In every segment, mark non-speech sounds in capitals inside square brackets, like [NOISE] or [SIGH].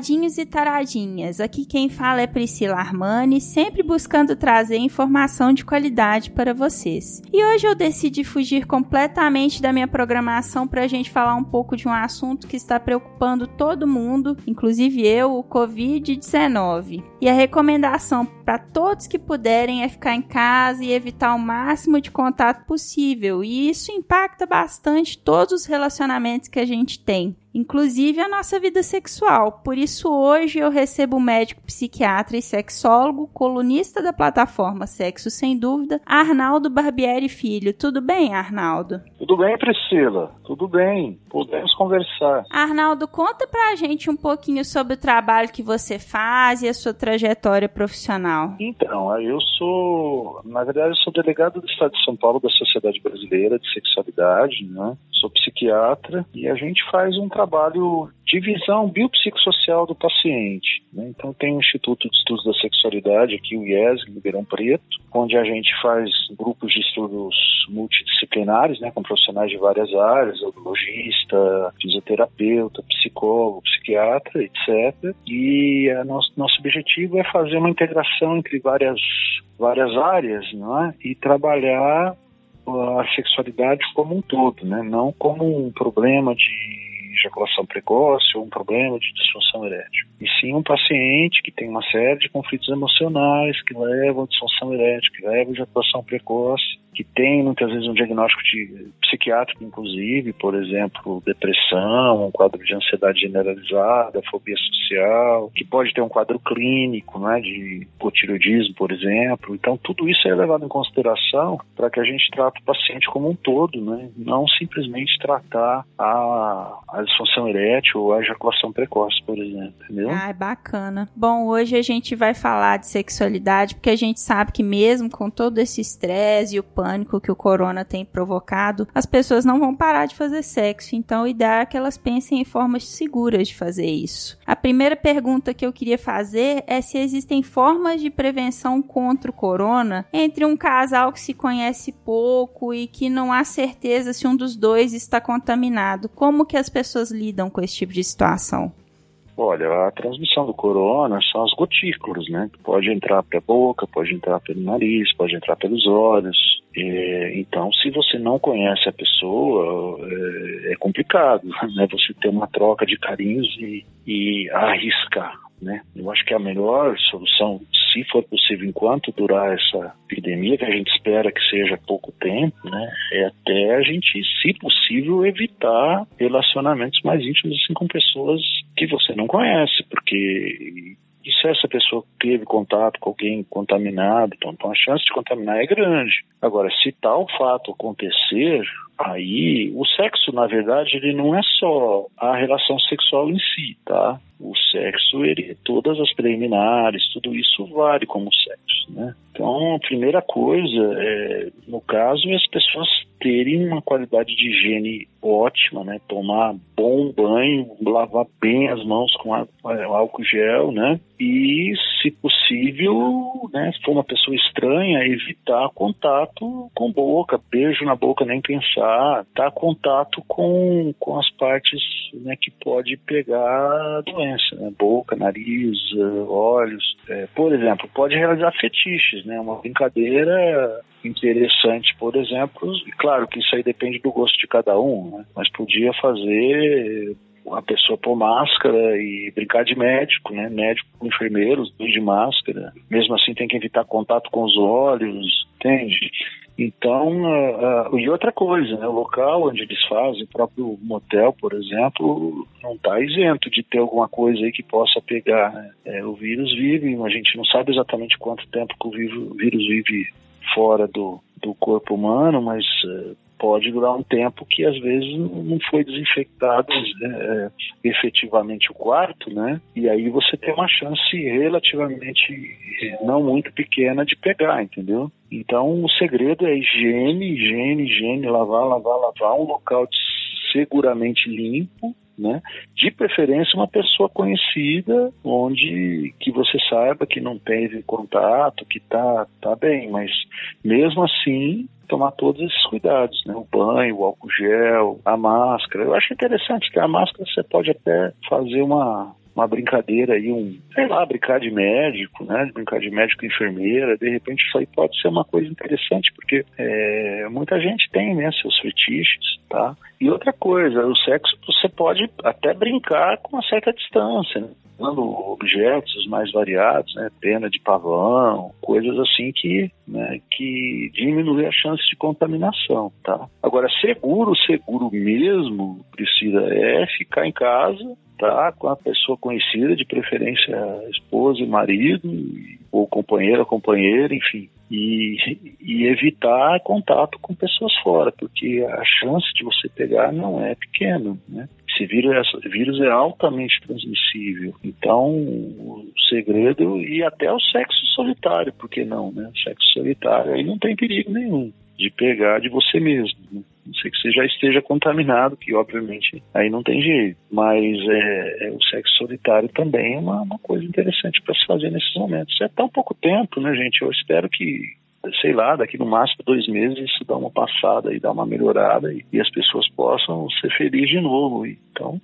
Taradinhos e taradinhas. Aqui quem fala é Priscila Armani, sempre buscando trazer informação de qualidade para vocês. E hoje eu decidi fugir completamente da minha programação para a gente falar um pouco de um assunto que está preocupando todo mundo, inclusive eu, o Covid-19. E a recomendação para todos que puderem é ficar em casa e evitar o máximo de contato possível. E isso impacta bastante todos os relacionamentos que a gente tem inclusive a nossa vida sexual. Por isso, hoje eu recebo o médico psiquiatra e sexólogo, colunista da plataforma Sexo Sem Dúvida, Arnaldo Barbieri Filho. Tudo bem, Arnaldo? Tudo bem, Priscila. Tudo bem. Podemos conversar. Arnaldo, conta pra gente um pouquinho sobre o trabalho que você faz e a sua trajetória profissional. Então, eu sou, na verdade, eu sou delegado do Estado de São Paulo da Sociedade Brasileira de Sexualidade, né? Sou psiquiatra e a gente faz um trabalho de visão biopsicossocial do paciente. Né? Então tem o Instituto de Estudos da Sexualidade aqui, o IES, em Ribeirão Preto, onde a gente faz grupos de estudos multidisciplinares, né, com profissionais de várias áreas, audiologista, fisioterapeuta, psicólogo, psiquiatra, etc. E nosso, nosso objetivo é fazer uma integração entre várias, várias áreas não é? e trabalhar a sexualidade como um todo, né? não como um problema de ejaculação precoce ou um problema de disfunção erétil. E sim um paciente que tem uma série de conflitos emocionais que levam à disfunção erétil, que levam à ejaculação precoce que tem muitas vezes um diagnóstico de, psiquiátrico, inclusive, por exemplo, depressão, um quadro de ansiedade generalizada, fobia social, que pode ter um quadro clínico, né, de hipotireoidismo, por exemplo. Então, tudo isso é levado em consideração para que a gente trate o paciente como um todo, né, não simplesmente tratar a, a disfunção erétil ou a ejaculação precoce, por exemplo, entendeu? Ah, bacana. Bom, hoje a gente vai falar de sexualidade porque a gente sabe que mesmo com todo esse estresse e o pânico que o corona tem provocado, as pessoas não vão parar de fazer sexo. Então, o ideal é que elas pensem em formas seguras de fazer isso. A primeira pergunta que eu queria fazer é se existem formas de prevenção contra o corona entre um casal que se conhece pouco e que não há certeza se um dos dois está contaminado. Como que as pessoas lidam com esse tipo de situação? Olha, a transmissão do corona são as gotículas, né? Pode entrar pela boca, pode entrar pelo nariz, pode entrar pelos olhos. É, então, se você não conhece a pessoa, é, é, complicado, [LAUGHS] né? Você ter uma troca de carinhos e, e arriscar, né? Eu acho que a melhor solução se for possível, enquanto durar essa epidemia, que a gente espera que seja pouco tempo, né, é até a gente, se possível, evitar relacionamentos mais íntimos assim com pessoas que você não conhece, porque e se essa pessoa teve contato com alguém contaminado, então, então a chance de contaminar é grande. Agora, se tal fato acontecer, aí o sexo, na verdade, ele não é só a relação sexual em si, tá? O sexo, ele, todas as preliminares, tudo isso vale como sexo, né? Então, a primeira coisa, é, no caso, é as pessoas terem uma qualidade de higiene ótima, né? Tomar bom banho, lavar bem as mãos com álcool gel, né? E, se possível, né, se for uma pessoa estranha, evitar contato com boca, beijo na boca, nem pensar, tá contato com, com as partes né, que pode pegar doença, né? boca, nariz, olhos. É, por exemplo, pode realizar fetiches, né? Uma brincadeira interessante, por exemplo, e claro que isso aí depende do gosto de cada um, né? mas podia fazer a pessoa pôr máscara e brincar de médico, né? Médico com enfermeiros, dois de máscara. Mesmo assim tem que evitar contato com os olhos, entende? Então, uh, uh, e outra coisa, né, o local onde eles fazem, o próprio motel, por exemplo, não está isento de ter alguma coisa aí que possa pegar. Né? É, o vírus vive, a gente não sabe exatamente quanto tempo que o vírus vive fora do, do corpo humano, mas uh, pode durar um tempo que às vezes não foi desinfectado é, efetivamente o quarto, né? E aí você tem uma chance relativamente não muito pequena de pegar, entendeu? Então o segredo é higiene, higiene, higiene, lavar, lavar, lavar, um local seguramente limpo, né? De preferência uma pessoa conhecida, onde que você saiba que não teve contato, que tá tá bem, mas mesmo assim tomar todos esses cuidados, né? O banho, o álcool gel, a máscara. Eu acho interessante que a máscara você pode até fazer uma uma brincadeira aí, um, sei lá, brincar de médico, né? Brincar de médico e enfermeira, de repente isso aí pode ser uma coisa interessante, porque é, muita gente tem, né, seus fetiches, tá? E outra coisa, o sexo você pode até brincar com uma certa distância, né? usando objetos mais variados, né, pena de pavão, coisas assim que, né, que diminuem a chance de contaminação, tá? Agora, seguro, seguro mesmo, precisa é ficar em casa, tá, com a pessoa conhecida, de preferência esposa e marido, ou companheira, companheira, enfim, e, e, evitar contato com pessoas fora, porque a chance de você pegar não é pequena, né? Esse vírus é, vírus é altamente transmissível. Então, o segredo e até o sexo solitário, porque não, né? O sexo solitário aí não tem perigo nenhum de pegar de você mesmo. Né? Não sei que você já esteja contaminado, que obviamente aí não tem jeito. Mas é, é o sexo solitário também é uma, uma coisa interessante para se fazer nesses momentos. É tão pouco tempo, né, gente? Eu espero que sei lá, daqui no máximo dois meses isso dá uma passada e dá uma melhorada e, e as pessoas possam ser felizes de novo. Então,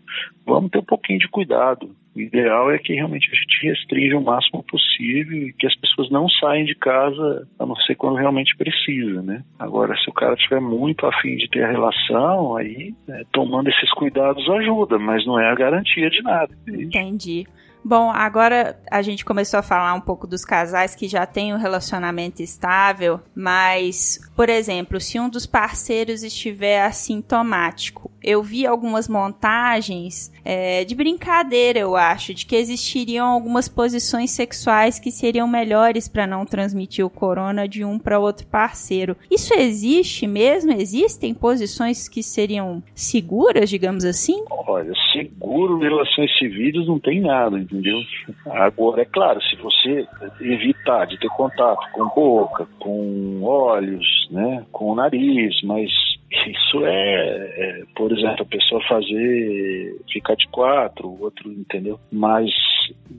vamos ter um pouquinho de cuidado. O ideal é que realmente a gente restrinja o máximo possível e que as pessoas não saiam de casa a não ser quando realmente precisa, né? Agora, se o cara tiver muito afim de ter a relação, aí né, tomando esses cuidados ajuda, mas não é a garantia de nada. Entendi. Bom, agora a gente começou a falar um pouco dos casais que já têm um relacionamento estável, mas, por exemplo, se um dos parceiros estiver assintomático, eu vi algumas montagens é, de brincadeira, eu acho, de que existiriam algumas posições sexuais que seriam melhores para não transmitir o corona de um para outro parceiro. Isso existe mesmo? Existem posições que seriam seguras, digamos assim? Olha, seguro em relações civis não tem nada, entendeu? Agora, é claro, se você evitar de ter contato com boca, com olhos, né, com o nariz, mas isso é, é, por exemplo, a pessoa fazer ficar de quatro, o outro, entendeu? Mas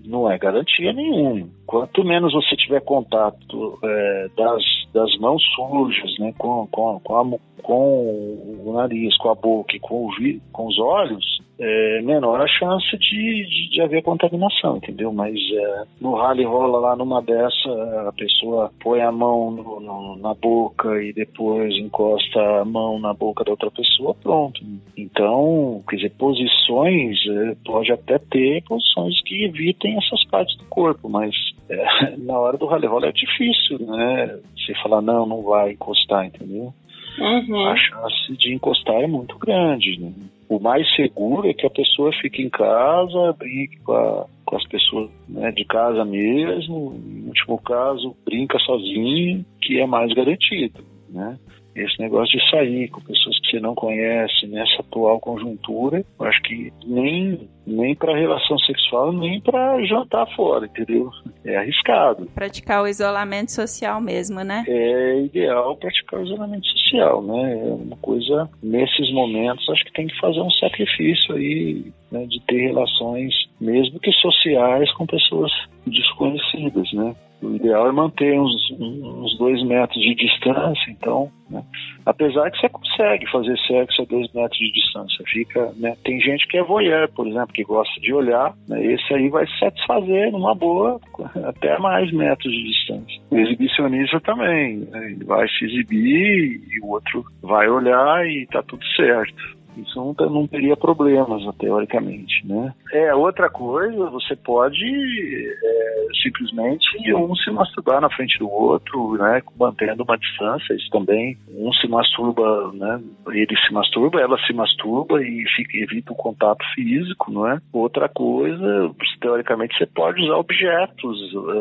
não é garantia nenhuma. Quanto menos você tiver contato é, das, das mãos sujas, né, com, com, com, a, com o nariz, com a boca e com, o, com os olhos, é menor a chance de, de, de haver contaminação, entendeu? Mas é, no rally rola lá numa dessa, a pessoa põe a mão no, no, na boca e depois encosta a mão na boca da outra pessoa, pronto. Então, quer dizer, posições, é, pode até ter posições que evitem essas partes do corpo, mas é, [LAUGHS] na hora do rally rola é difícil, né? Você falar, não, não vai encostar, entendeu? Uhum. A chance de encostar é muito grande, né? o mais seguro é que a pessoa fique em casa, brinque com, a, com as pessoas né, de casa mesmo, no último caso, brinca sozinho, que é mais garantido, né? Esse negócio de sair com pessoas que você não conhece nessa atual conjuntura, eu acho que nem, nem para relação sexual, nem para jantar fora, entendeu? É arriscado. Praticar o isolamento social mesmo, né? É ideal praticar o isolamento social, né? É uma coisa, nesses momentos, acho que tem que fazer um sacrifício aí, né, de ter relações, mesmo que sociais, com pessoas desconhecidas, né? O ideal é manter uns, uns dois metros de distância, então, né? apesar que você consegue fazer sexo a dois metros de distância, fica, né? Tem gente que é voyeur, por exemplo, que gosta de olhar, né? esse aí vai se satisfazer numa boa, até mais metros de distância. O exibicionista também, né? ele vai se exibir e o outro vai olhar e tá tudo certo. Isso não, não teria problemas, teoricamente, né? É, outra coisa, você pode é, simplesmente um se masturbar na frente do outro, né? Mantendo uma distância, isso também. Um se masturba, né? Ele se masturba, ela se masturba e fica, evita o contato físico, não é? Outra coisa, teoricamente, você pode usar objetos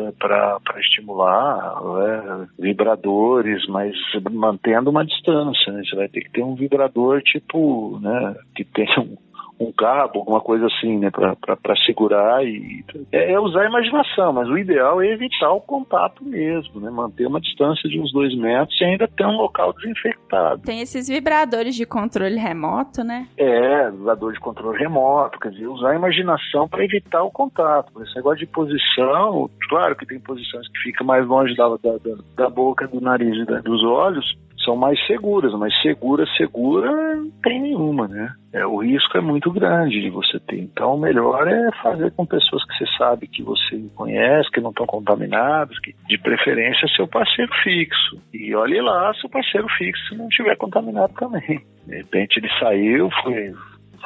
é, para estimular, é, vibradores, mas mantendo uma distância, né? Você vai ter que ter um vibrador tipo, né? Que tem um um cabo, alguma coisa assim, né, para segurar e é, é, usar a imaginação, mas o ideal é evitar o contato mesmo, né, manter uma distância de uns dois metros e ainda ter um local desinfectado. Tem esses vibradores de controle remoto, né? É, vibrador de controle remoto, quer dizer, usar a imaginação para evitar o contato. Esse negócio de posição, claro que tem posições que ficam mais longe da, da, da boca, do nariz e da, dos olhos, são mais seguras, mas segura, segura, não tem nenhuma, né? É, o risco é muito grande de você ter. Então, o melhor é fazer com pessoas que você sabe que você conhece, que não estão contaminados, que de preferência seu parceiro fixo. E olhe lá se o parceiro fixo não estiver contaminado também. De repente ele saiu, foi,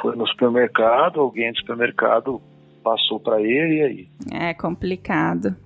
foi no supermercado, alguém do supermercado passou para ele e aí? É complicado.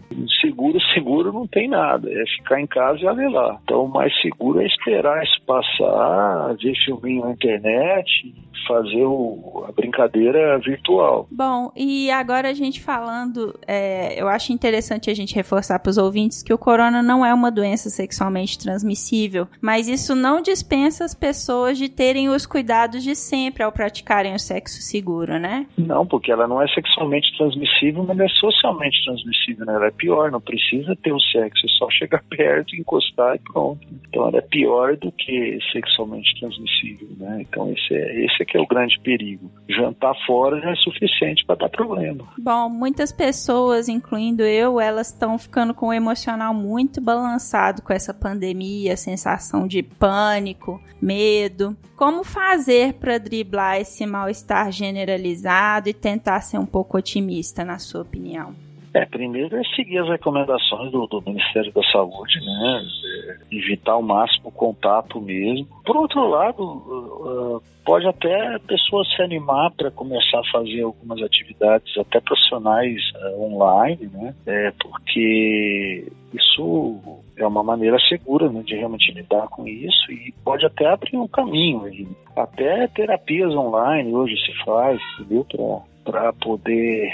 Seguro, seguro não tem nada. É ficar em casa e lá. Então, o mais seguro é esperar isso passar, ver filminho na internet, fazer o, a brincadeira virtual. Bom, e agora a gente falando, é, eu acho interessante a gente reforçar para os ouvintes que o corona não é uma doença sexualmente transmissível, mas isso não dispensa as pessoas de terem os cuidados de sempre ao praticarem o sexo seguro, né? Não, porque ela não é sexualmente transmissível, mas é socialmente transmissível, né? Ela é pior, não precisa ter o sexo, é só chegar [LAUGHS] perto, encostar e pronto. Então ela é pior do que sexualmente transmissível, né? Então esse é, esse é que é o grande perigo. Jantar fora já é suficiente para dar problema. Bom, muitas pessoas, incluindo eu, elas estão ficando com o emocional muito balançado com essa pandemia, sensação de pânico, medo. Como fazer para driblar esse mal-estar generalizado e tentar ser um pouco otimista, na sua opinião? É, primeiro é seguir as recomendações do, do Ministério da Saúde, né? É, evitar ao máximo o contato mesmo. Por outro lado, uh, pode até a pessoa se animar para começar a fazer algumas atividades até profissionais uh, online, né? É, porque isso é uma maneira segura né, de realmente lidar com isso e pode até abrir um caminho. E até terapias online hoje se faz, entendeu? Para poder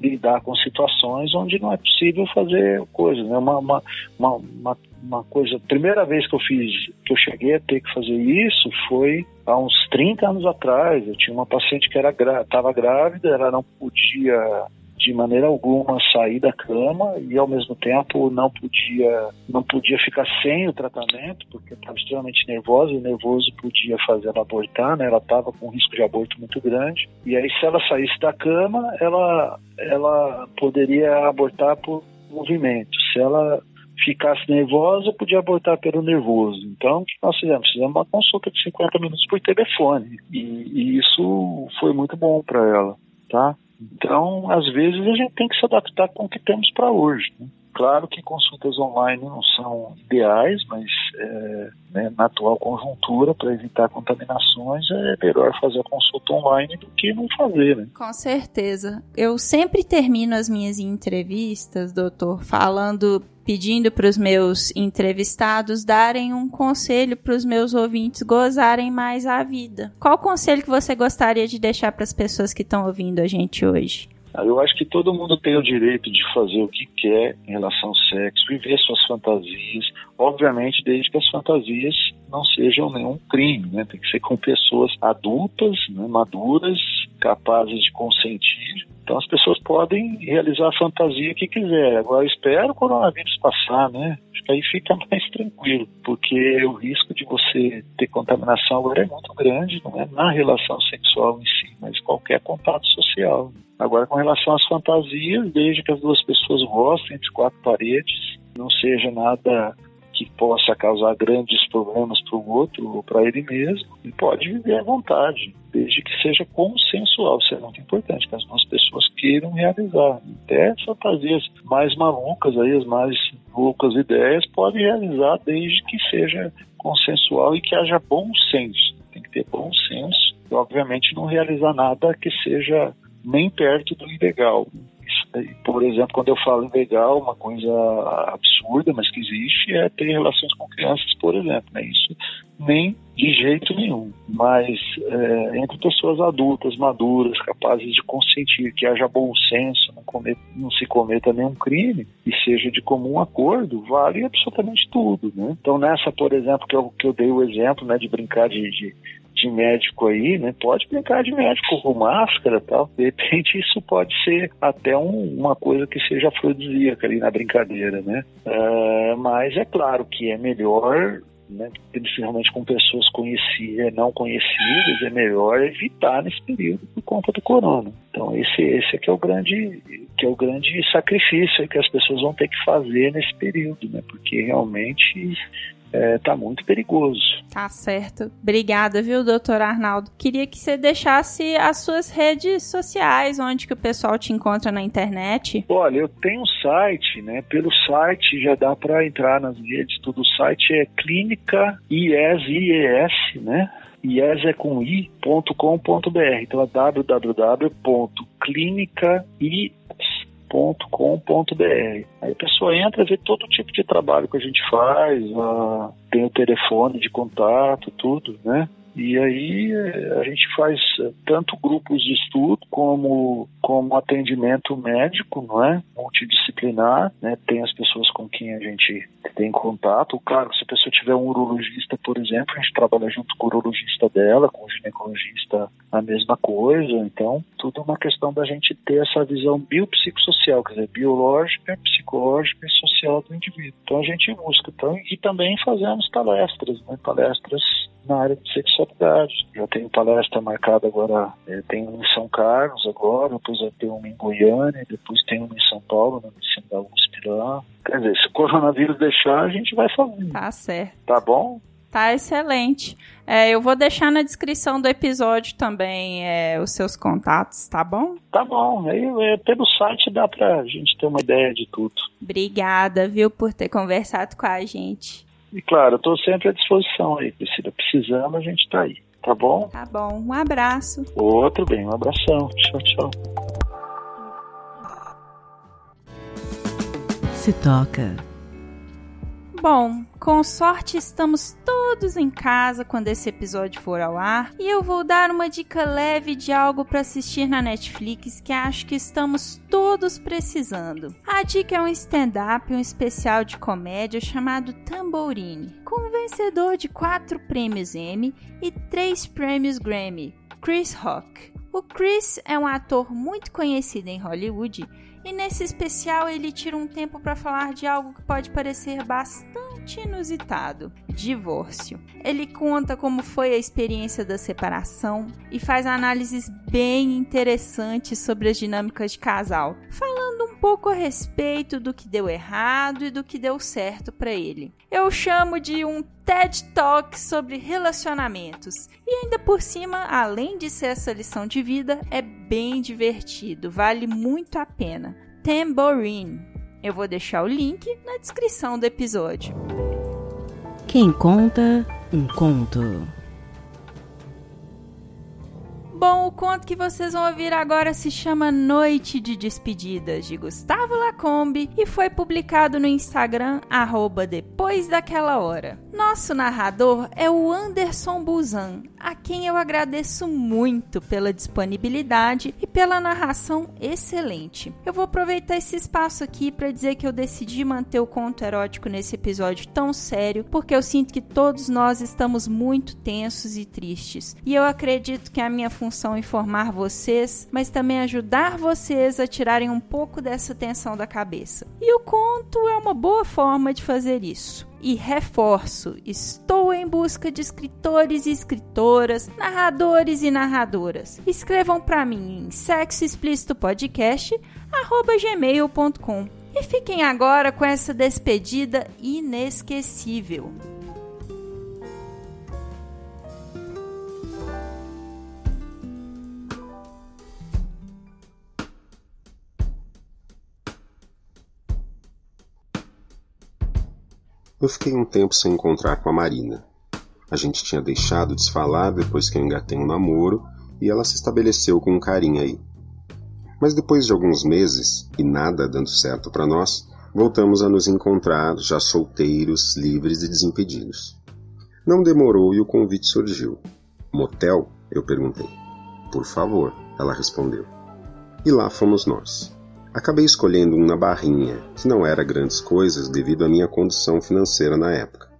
lidar com situações onde não é possível fazer coisas, né? Uma, uma, uma, uma, coisa, primeira vez que eu fiz, que eu cheguei a ter que fazer isso foi há uns 30 anos atrás. Eu tinha uma paciente que era estava grávida, ela não podia de maneira alguma sair da cama e ao mesmo tempo não podia não podia ficar sem o tratamento porque estava extremamente nervosa e nervoso podia fazer ela abortar, né? Ela estava com um risco de aborto muito grande e aí se ela saísse da cama ela ela poderia abortar por movimento. Se ela ficasse nervosa, podia abortar pelo nervoso. Então, o que nós fizemos? Fizemos uma consulta de 50 minutos por telefone. E, e isso foi muito bom para ela, tá? Então, às vezes, a gente tem que se adaptar com o que temos para hoje. Né? Claro que consultas online não são ideais, mas é, né, na atual conjuntura, para evitar contaminações, é melhor fazer a consulta online do que não fazer. Né? Com certeza. Eu sempre termino as minhas entrevistas, doutor, falando pedindo para os meus entrevistados darem um conselho para os meus ouvintes gozarem mais a vida. Qual conselho que você gostaria de deixar para as pessoas que estão ouvindo a gente hoje? Eu acho que todo mundo tem o direito de fazer o que quer em relação ao sexo, viver suas fantasias, obviamente desde que as fantasias não sejam nenhum crime, né? Tem que ser com pessoas adultas, né, maduras, capazes de consentir. Então as pessoas podem realizar a fantasia que quiser. Agora espero o coronavírus passar, né? Aí fica [LAUGHS] mais tranquilo, porque o risco de você ter contaminação agora é muito grande, não é na relação sexual em si, mas qualquer contato social. Agora, com relação às fantasias, desde que as duas pessoas gostem de quatro paredes, não seja nada que possa causar grandes problemas para o outro ou para ele mesmo, ele pode viver à vontade, desde que seja consensual. Isso é muito importante, que as duas pessoas queiram realizar. Até fantasias mais malucas, aí, as mais loucas ideias, podem realizar desde que seja consensual e que haja bom senso. Tem que ter bom senso e obviamente não realizar nada que seja nem perto do ilegal. Por exemplo, quando eu falo ilegal, uma coisa absurda, mas que existe, é ter relações com crianças, por exemplo. Né? Isso nem de jeito nenhum. Mas é, entre pessoas adultas, maduras, capazes de consentir que haja bom senso, não, cometa, não se cometa nenhum crime e seja de comum acordo, vale absolutamente tudo. Né? Então, nessa, por exemplo, que eu, que eu dei o exemplo né, de brincar de, de de médico aí, né? Pode brincar de médico com máscara tal. De repente isso pode ser até um, uma coisa que seja afrodisíaca ali na brincadeira, né? Uh, mas é claro que é melhor né, principalmente com pessoas conhecidas, não conhecidas, é melhor evitar nesse período por conta do corona. Então esse, esse é é o grande que é o grande sacrifício que as pessoas vão ter que fazer nesse período, né? Porque realmente é, tá muito perigoso. Tá certo. Obrigada, viu, doutor Arnaldo? Queria que você deixasse as suas redes sociais, onde que o pessoal te encontra na internet. Olha, eu tenho um site, né? Pelo site já dá para entrar nas redes, tudo. O site é clínica IES, IES, né? IES é com i.com.br. Então é www.clinicaies www.com.br. Aí a pessoa entra, vê todo tipo de trabalho que a gente faz, uh, tem o telefone de contato, tudo, né? E aí eh, a gente faz eh, tanto grupos de estudo como, como atendimento médico, não é? Multidisciplinar, né? Tem as pessoas com quem a gente tem contato. Claro, se a pessoa tiver um urologista, por exemplo, a gente trabalha junto com o urologista dela, com o ginecologista a mesma coisa. Então, tudo é uma questão da gente ter essa visão biopsicossocial, quer dizer, biológica, psicológica e social do indivíduo. Então a gente busca. Então, e também fazemos palestras, né? Palestras na área de sexualidade. Já tenho palestra marcada agora, é, tem uma em São Carlos agora, depois eu tenho uma em Goiânia, depois tem uma em São Paulo, na medicina da USP lá. Quer dizer, se o coronavírus deixar, a gente vai fazer. Tá certo. Tá bom? Tá excelente. É, eu vou deixar na descrição do episódio também é, os seus contatos, tá bom? Tá bom. Aí é, pelo site dá pra gente ter uma ideia de tudo. Obrigada, viu, por ter conversado com a gente. E claro, eu tô sempre à disposição aí, Priscila. Precisando, a gente tá aí. Tá bom? Tá bom. Um abraço. Outro bem, um abração. Tchau, tchau. Se toca. Bom, com sorte estamos todos em casa quando esse episódio for ao ar e eu vou dar uma dica leve de algo para assistir na Netflix que acho que estamos todos precisando. A dica é um stand-up, um especial de comédia chamado Tambourine, com um vencedor de quatro prêmios Emmy e três prêmios Grammy, Chris Rock. O Chris é um ator muito conhecido em Hollywood e nesse especial ele tira um tempo para falar de algo que pode parecer bastante inusitado: divórcio. Ele conta como foi a experiência da separação e faz análises bem interessantes sobre as dinâmicas de casal, falando um pouco a respeito do que deu errado e do que deu certo para ele. Eu chamo de um TED Talk sobre relacionamentos. E ainda por cima, além de ser essa lição de vida, é bem divertido, vale muito a pena. Tambourine. Eu vou deixar o link na descrição do episódio. Quem conta um conto. Bom, o conto que vocês vão ouvir agora se chama Noite de Despedidas, de Gustavo Lacombe, e foi publicado no Instagram, arroba depois daquela hora. Nosso narrador é o Anderson Buzan, a quem eu agradeço muito pela disponibilidade e pela narração excelente. Eu vou aproveitar esse espaço aqui para dizer que eu decidi manter o conto erótico nesse episódio tão sério, porque eu sinto que todos nós estamos muito tensos e tristes. E eu acredito que a minha função é informar vocês, mas também ajudar vocês a tirarem um pouco dessa tensão da cabeça. E o conto é uma boa forma de fazer isso. E reforço, estou em busca de escritores e escritoras, narradores e narradoras. Escrevam para mim em sexoexplicitopodcast@gmail.com. E fiquem agora com essa despedida inesquecível. Eu fiquei um tempo sem encontrar com a Marina. A gente tinha deixado de se falar depois que eu engatei um namoro e ela se estabeleceu com um carinho aí. Mas depois de alguns meses e nada dando certo para nós, voltamos a nos encontrar já solteiros, livres e desimpedidos. Não demorou e o convite surgiu. Motel? Eu perguntei. Por favor, ela respondeu. E lá fomos nós. Acabei escolhendo um na Barrinha, que não era grandes coisas devido à minha condição financeira na época,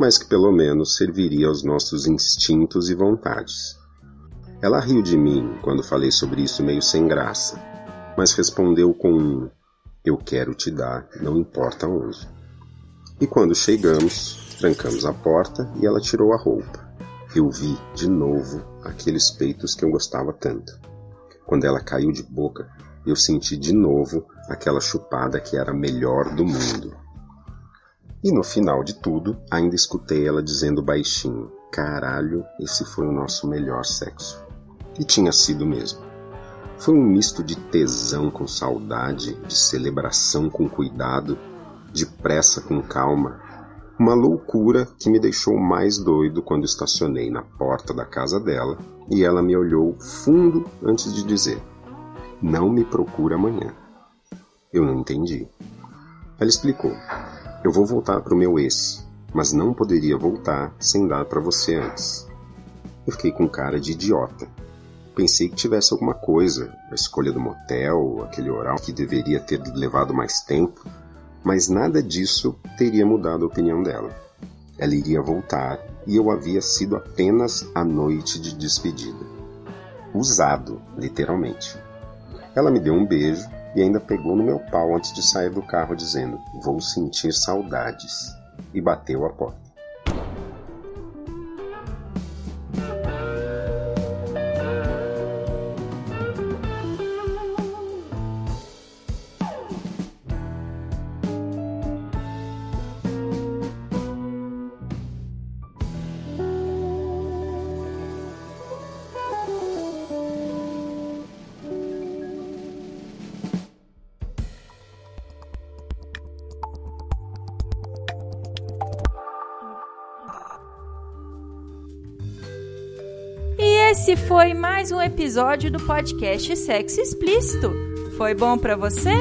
mas que pelo menos serviria aos nossos instintos e vontades. Ela riu de mim quando falei sobre isso meio sem graça, mas respondeu com um eu quero te dar, não importa onde. E quando chegamos, trancamos a porta e ela tirou a roupa. Eu vi, de novo, aqueles peitos que eu gostava tanto. Quando ela caiu de boca, eu senti de novo aquela chupada que era a melhor do mundo. E no final de tudo, ainda escutei ela dizendo baixinho: Caralho, esse foi o nosso melhor sexo. E tinha sido mesmo. Foi um misto de tesão com saudade, de celebração com cuidado, de pressa com calma. Uma loucura que me deixou mais doido quando estacionei na porta da casa dela e ela me olhou fundo antes de dizer: não me procura amanhã. Eu não entendi. Ela explicou: Eu vou voltar para o meu ex, mas não poderia voltar sem dar para você antes. Eu fiquei com cara de idiota. Pensei que tivesse alguma coisa, a escolha do motel, aquele oral que deveria ter levado mais tempo, mas nada disso teria mudado a opinião dela. Ela iria voltar e eu havia sido apenas a noite de despedida. Usado, literalmente. Ela me deu um beijo e ainda pegou no meu pau antes de sair do carro, dizendo: Vou sentir saudades. E bateu a porta. Esse foi mais um episódio do podcast Sexo Explícito. Foi bom para você?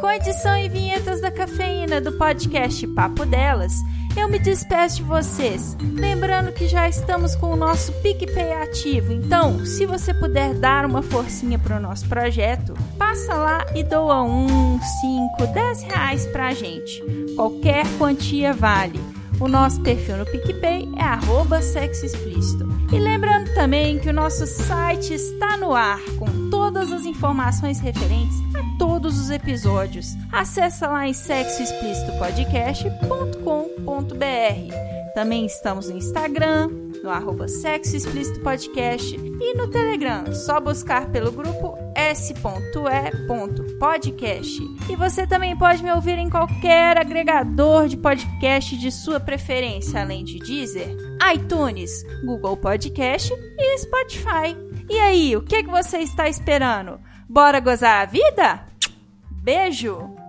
Com edição e vinhetas da cafeína do podcast Papo Delas, eu me despeço de vocês, lembrando que já estamos com o nosso PicPay ativo. Então, se você puder dar uma forcinha para o nosso projeto, passa lá e doa um, cinco, dez reais para a gente. Qualquer quantia vale. O nosso perfil no PicPay é arroba sexo explícito. E lembrando também que o nosso site está no ar com todas as informações referentes a todos os episódios. Acesse lá em sexoexplicitopodcast.com.br. Também estamos no Instagram, no arroba Sexo Explícito Podcast e no Telegram. Só buscar pelo grupo s.e.podcast. E você também pode me ouvir em qualquer agregador de podcast de sua preferência, além de Deezer, iTunes, Google Podcast e Spotify. E aí, o que, que você está esperando? Bora gozar a vida? Beijo!